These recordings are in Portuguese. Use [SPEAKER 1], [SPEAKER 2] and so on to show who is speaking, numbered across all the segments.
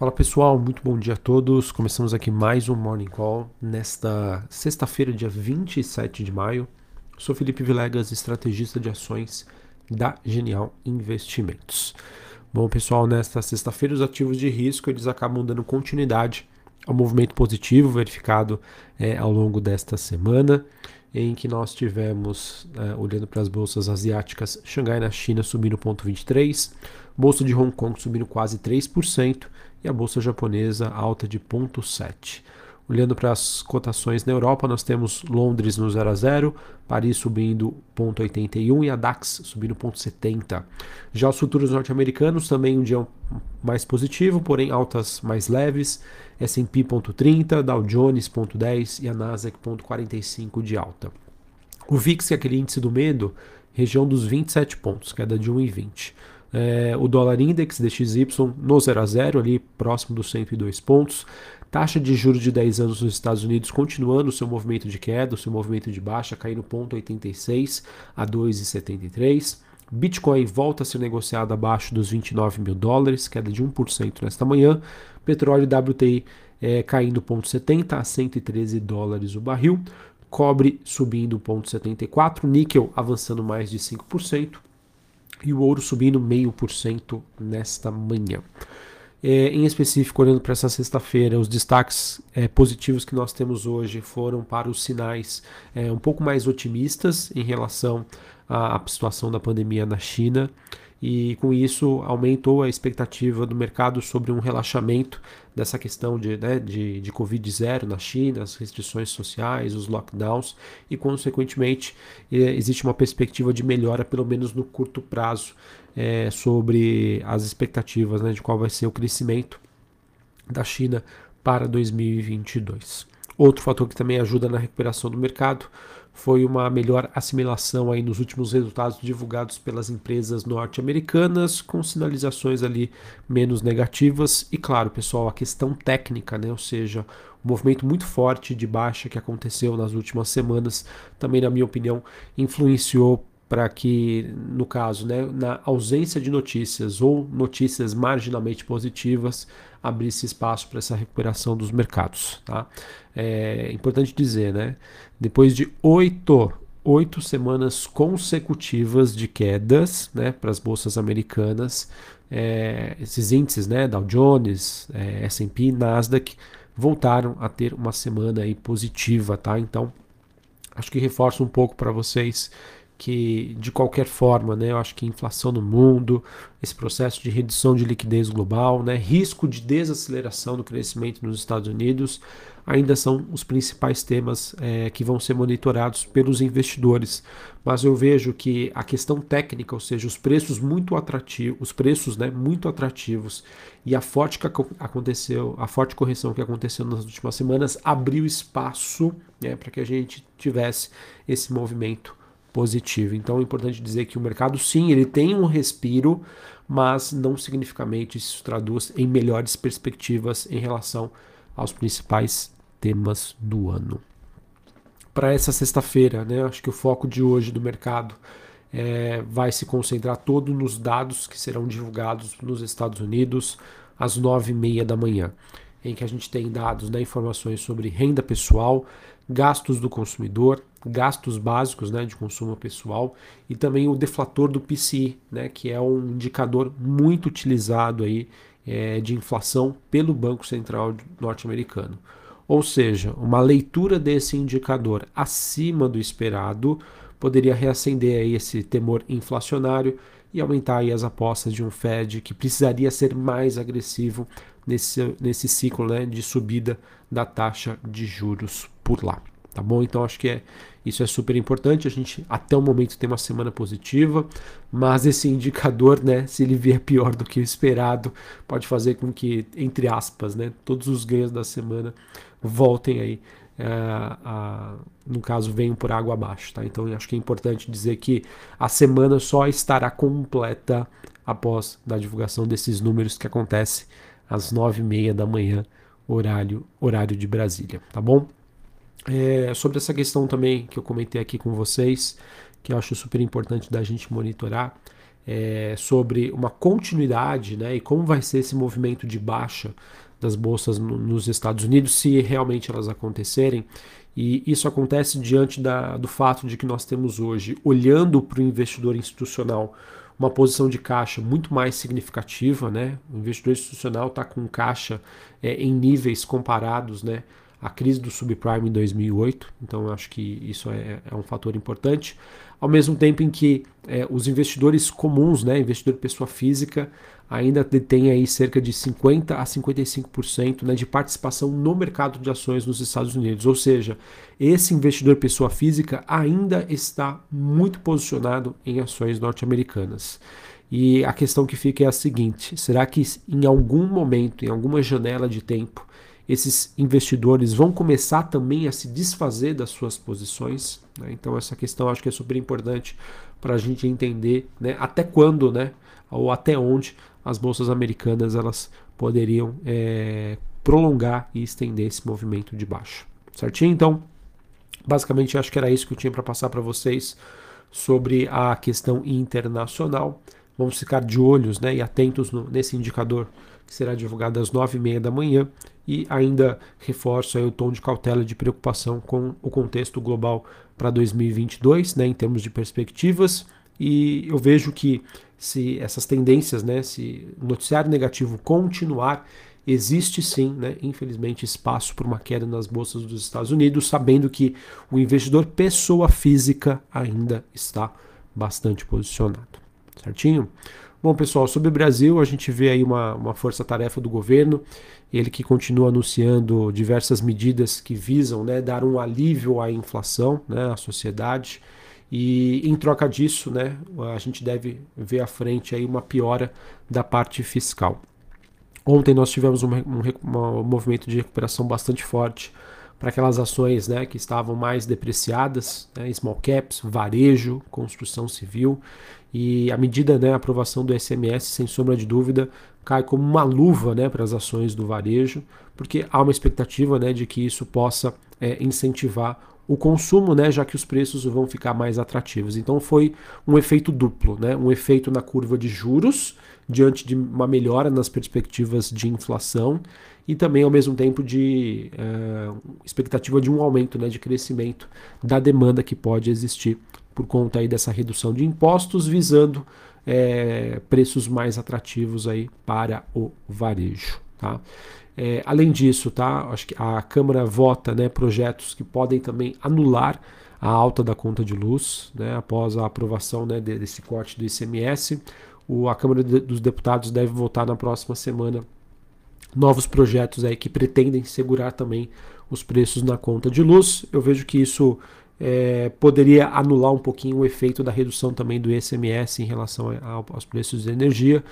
[SPEAKER 1] Fala pessoal, muito bom dia a todos. Começamos aqui mais um Morning Call nesta sexta-feira, dia 27 de maio. Sou Felipe Vilegas, estrategista de ações da Genial Investimentos. Bom, pessoal, nesta sexta-feira os ativos de risco eles acabam dando continuidade ao movimento positivo verificado é, ao longo desta semana, em que nós tivemos, é, olhando para as bolsas asiáticas, Xangai na China subindo 0,23, bolsa de Hong Kong subindo quase 3%, e a bolsa japonesa alta de 0,7. Olhando para as cotações na Europa, nós temos Londres no 0 a 0, Paris subindo 0,81 e a DAX subindo 0,70. Já os futuros norte-americanos também um dia mais positivo, porém altas mais leves. S&P 0,30, Dow Jones 0,10 e a Nasdaq 0,45 de alta. O VIX, que é aquele índice do medo, região dos 27 pontos, queda de 1,20 é, o dólar index DXY no 0 a 0 ali próximo dos 102 pontos. Taxa de juros de 10 anos nos Estados Unidos continuando o seu movimento de queda, o seu movimento de baixa, caindo 0,86 a 2,73. Bitcoin volta a ser negociado abaixo dos 29 mil dólares, queda de 1% nesta manhã. Petróleo WTI é, caindo 0,70 a 113 dólares o barril. Cobre subindo 0,74, níquel avançando mais de 5% e o ouro subindo meio por cento nesta manhã. É, em específico, olhando para essa sexta-feira, os destaques é, positivos que nós temos hoje foram para os sinais é, um pouco mais otimistas em relação à, à situação da pandemia na China e com isso aumentou a expectativa do mercado sobre um relaxamento dessa questão de, né, de, de Covid-0 na China, as restrições sociais, os lockdowns e, consequentemente, existe uma perspectiva de melhora, pelo menos no curto prazo, é, sobre as expectativas né, de qual vai ser o crescimento da China para 2022. Outro fator que também ajuda na recuperação do mercado foi uma melhor assimilação aí nos últimos resultados divulgados pelas empresas norte-americanas, com sinalizações ali menos negativas. E claro, pessoal, a questão técnica, né? ou seja, o um movimento muito forte de baixa que aconteceu nas últimas semanas, também, na minha opinião, influenciou para que, no caso, né, na ausência de notícias ou notícias marginalmente positivas, abrisse espaço para essa recuperação dos mercados. Tá? É importante dizer, né, depois de oito, oito semanas consecutivas de quedas né, para as bolsas americanas, é, esses índices, né, Dow Jones, é, S&P, Nasdaq, voltaram a ter uma semana aí positiva, tá? Então, acho que reforço um pouco para vocês que de qualquer forma, né, eu acho que inflação no mundo, esse processo de redução de liquidez global, né, risco de desaceleração do crescimento nos Estados Unidos, ainda são os principais temas é, que vão ser monitorados pelos investidores. Mas eu vejo que a questão técnica, ou seja, os preços muito atrativos, os preços né, muito atrativos e a forte que aconteceu, a forte correção que aconteceu nas últimas semanas abriu espaço né, para que a gente tivesse esse movimento positivo. Então é importante dizer que o mercado sim, ele tem um respiro, mas não significativamente isso traduz em melhores perspectivas em relação aos principais temas do ano. Para essa sexta-feira, né, acho que o foco de hoje do mercado é, vai se concentrar todo nos dados que serão divulgados nos Estados Unidos às nove e meia da manhã, em que a gente tem dados, né, informações sobre renda pessoal, gastos do consumidor, gastos básicos né, de consumo pessoal e também o deflator do PCI, né, que é um indicador muito utilizado aí, é, de inflação pelo Banco Central norte-americano. Ou seja, uma leitura desse indicador acima do esperado poderia reacender aí esse temor inflacionário e aumentar aí as apostas de um Fed que precisaria ser mais agressivo nesse, nesse ciclo né, de subida da taxa de juros por lá. Tá bom? Então acho que é, isso é super importante. A gente até o momento tem uma semana positiva, mas esse indicador, né, se ele vier pior do que o esperado, pode fazer com que, entre aspas, né, todos os ganhos da semana voltem aí, é, a, no caso, venham por água abaixo. Tá? Então acho que é importante dizer que a semana só estará completa após a divulgação desses números que acontece às nove e meia da manhã, horário, horário de Brasília. Tá bom? É, sobre essa questão também que eu comentei aqui com vocês, que eu acho super importante da gente monitorar, é, sobre uma continuidade né, e como vai ser esse movimento de baixa das bolsas no, nos Estados Unidos, se realmente elas acontecerem. E isso acontece diante da, do fato de que nós temos hoje, olhando para o investidor institucional, uma posição de caixa muito mais significativa, né? O investidor institucional está com caixa é, em níveis comparados, né? A crise do subprime em 2008, então acho que isso é, é um fator importante. Ao mesmo tempo em que é, os investidores comuns, né, investidor pessoa física, ainda detém aí cerca de 50 a 55% né, de participação no mercado de ações nos Estados Unidos. Ou seja, esse investidor pessoa física ainda está muito posicionado em ações norte-americanas. E a questão que fica é a seguinte: será que em algum momento, em alguma janela de tempo, esses investidores vão começar também a se desfazer das suas posições? Né? Então, essa questão acho que é super importante para a gente entender né, até quando, né, ou até onde as bolsas americanas elas poderiam é, prolongar e estender esse movimento de baixo. Certinho? Então, basicamente acho que era isso que eu tinha para passar para vocês sobre a questão internacional. Vamos ficar de olhos né, e atentos no, nesse indicador que será divulgado às nove e meia da manhã e ainda reforço o tom de cautela de preocupação com o contexto global para 2022, né, em termos de perspectivas. E eu vejo que se essas tendências, né, se noticiário negativo continuar, existe sim, né, infelizmente, espaço para uma queda nas bolsas dos Estados Unidos, sabendo que o investidor pessoa física ainda está bastante posicionado. Certinho? Bom, pessoal, sobre o Brasil, a gente vê aí uma, uma força-tarefa do governo, ele que continua anunciando diversas medidas que visam né, dar um alívio à inflação, né, à sociedade. E em troca disso, né, a gente deve ver à frente aí uma piora da parte fiscal. Ontem nós tivemos um, um, um movimento de recuperação bastante forte para aquelas ações né, que estavam mais depreciadas, né, small caps, varejo, construção civil. E a medida, né, a aprovação do SMS, sem sombra de dúvida, cai como uma luva né, para as ações do varejo, porque há uma expectativa né, de que isso possa é, incentivar o consumo, né, já que os preços vão ficar mais atrativos. Então foi um efeito duplo, né, um efeito na curva de juros diante de uma melhora nas perspectivas de inflação e também ao mesmo tempo de uh, expectativa de um aumento né, de crescimento da demanda que pode existir por conta aí dessa redução de impostos visando é, preços mais atrativos aí para o varejo. Tá? É, além disso, tá, acho que a Câmara vota né, projetos que podem também anular a alta da conta de luz, né, após a aprovação né, desse corte do ICMS. O, a Câmara de, dos Deputados deve votar na próxima semana novos projetos aí que pretendem segurar também os preços na conta de luz. Eu vejo que isso é, poderia anular um pouquinho o efeito da redução também do ICMS em relação aos preços de energia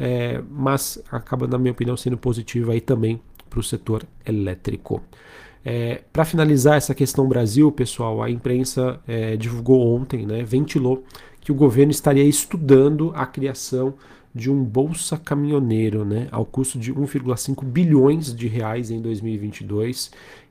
[SPEAKER 1] é, mas acaba, na minha opinião, sendo positivo aí também para o setor elétrico. É, para finalizar essa questão Brasil, pessoal, a imprensa é, divulgou ontem, né, ventilou que o governo estaria estudando a criação de um bolsa caminhoneiro, né, ao custo de 1,5 bilhões de reais em 2022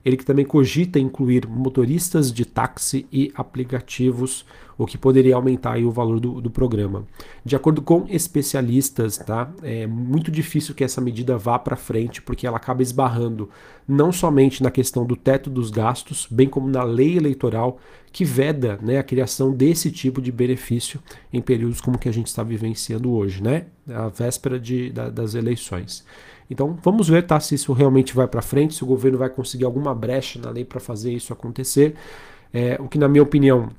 [SPEAKER 1] ele que também cogita incluir motoristas de táxi e aplicativos, o que poderia aumentar o valor do, do, programa. De acordo com especialistas, tá, é muito difícil que essa medida vá para frente, porque ela acaba esbarrando não somente na questão do teto dos gastos, bem como na lei eleitoral que veda né, a criação desse tipo de benefício em períodos como que a gente está vivenciando hoje, né, a véspera de, da, das eleições. Então vamos ver tá, se isso realmente vai para frente, se o governo vai conseguir alguma brecha na lei para fazer isso acontecer. É, o que, na minha opinião,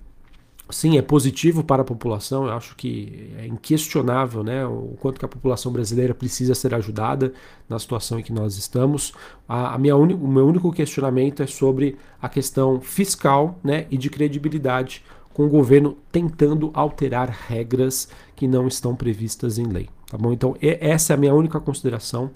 [SPEAKER 1] sim, é positivo para a população. Eu acho que é inquestionável né, o quanto que a população brasileira precisa ser ajudada na situação em que nós estamos. A, a minha o meu único questionamento é sobre a questão fiscal né, e de credibilidade com o governo tentando alterar regras que não estão previstas em lei. Tá bom? Então, essa é a minha única consideração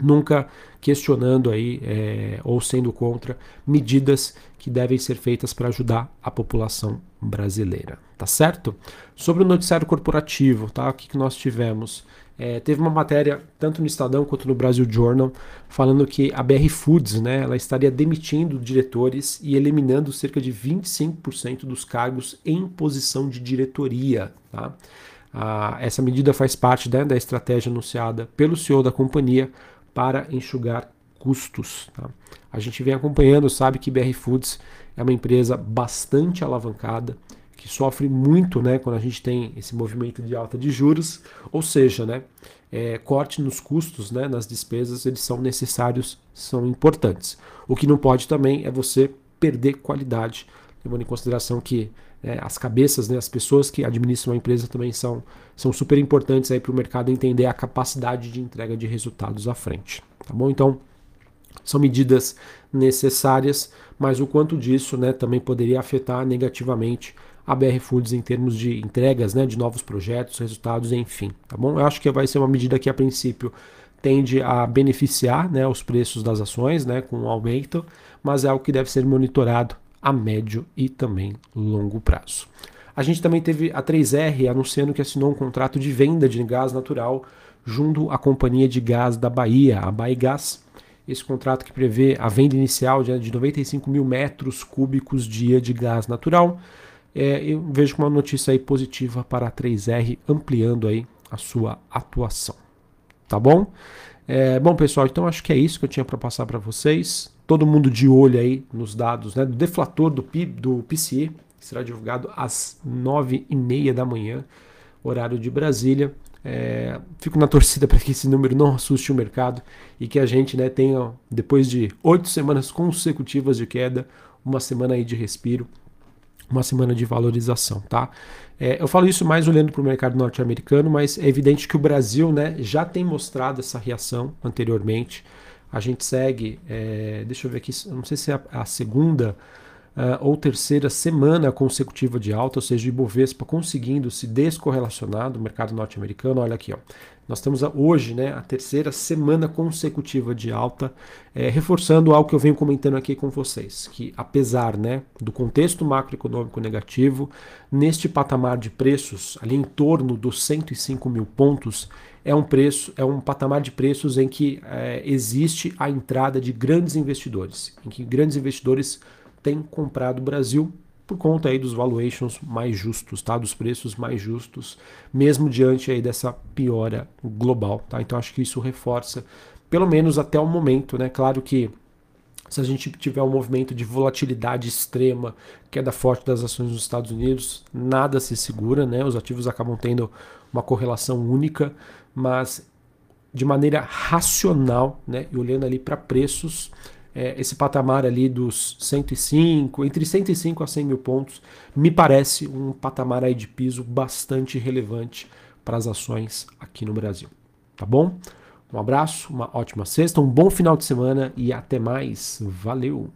[SPEAKER 1] nunca questionando aí é, ou sendo contra medidas que devem ser feitas para ajudar a população brasileira, tá certo? Sobre o noticiário corporativo, tá? O que, que nós tivemos? É, teve uma matéria tanto no Estadão quanto no Brasil Journal falando que a BR Foods, né, ela estaria demitindo diretores e eliminando cerca de 25% dos cargos em posição de diretoria, tá? Ah, essa medida faz parte né, da estratégia anunciada pelo CEO da companhia para enxugar custos. Tá? A gente vem acompanhando, sabe que BR Foods é uma empresa bastante alavancada, que sofre muito né, quando a gente tem esse movimento de alta de juros, ou seja, né, é, corte nos custos, né, nas despesas, eles são necessários, são importantes. O que não pode também é você perder qualidade, levando em consideração que é, as cabeças, né, as pessoas que administram a empresa também são, são super importantes para o mercado entender a capacidade de entrega de resultados à frente. Tá bom? Então, são medidas necessárias, mas o quanto disso né, também poderia afetar negativamente a BR Foods em termos de entregas né, de novos projetos, resultados, enfim. Tá bom? Eu acho que vai ser uma medida que, a princípio, tende a beneficiar né, os preços das ações né, com um aumento, mas é algo que deve ser monitorado a médio e também longo prazo. A gente também teve a 3R anunciando que assinou um contrato de venda de gás natural junto à Companhia de Gás da Bahia, a Baigás. Esse contrato que prevê a venda inicial de 95 mil metros cúbicos dia de gás natural. É, eu vejo uma notícia aí positiva para a 3R, ampliando aí a sua atuação. Tá bom? É, bom, pessoal, então acho que é isso que eu tinha para passar para vocês todo mundo de olho aí nos dados né, do deflator do PIB, do PCE, que será divulgado às nove e meia da manhã, horário de Brasília. É, fico na torcida para que esse número não assuste o mercado e que a gente né, tenha, depois de oito semanas consecutivas de queda, uma semana aí de respiro, uma semana de valorização, tá? É, eu falo isso mais olhando para o mercado norte-americano, mas é evidente que o Brasil né, já tem mostrado essa reação anteriormente. A gente segue, é, deixa eu ver aqui, não sei se é a, a segunda uh, ou terceira semana consecutiva de alta, ou seja, o Ibovespa conseguindo se descorrelacionar do mercado norte-americano. Olha aqui, ó. nós temos hoje né, a terceira semana consecutiva de alta, é, reforçando algo que eu venho comentando aqui com vocês, que apesar né, do contexto macroeconômico negativo, neste patamar de preços, ali em torno dos 105 mil pontos, é um preço, é um patamar de preços em que é, existe a entrada de grandes investidores, em que grandes investidores tem comprado o Brasil por conta aí dos valuations mais justos, tá? Dos preços mais justos, mesmo diante aí dessa piora global, tá? Então acho que isso reforça, pelo menos até o momento, né? Claro que se a gente tiver um movimento de volatilidade extrema, queda forte das ações nos Estados Unidos, nada se segura, né? Os ativos acabam tendo uma correlação única, mas de maneira racional, né? E olhando ali para preços, é, esse patamar ali dos 105, entre 105 a 100 mil pontos, me parece um patamar aí de piso bastante relevante para as ações aqui no Brasil. Tá bom? Um abraço, uma ótima sexta, um bom final de semana e até mais. Valeu!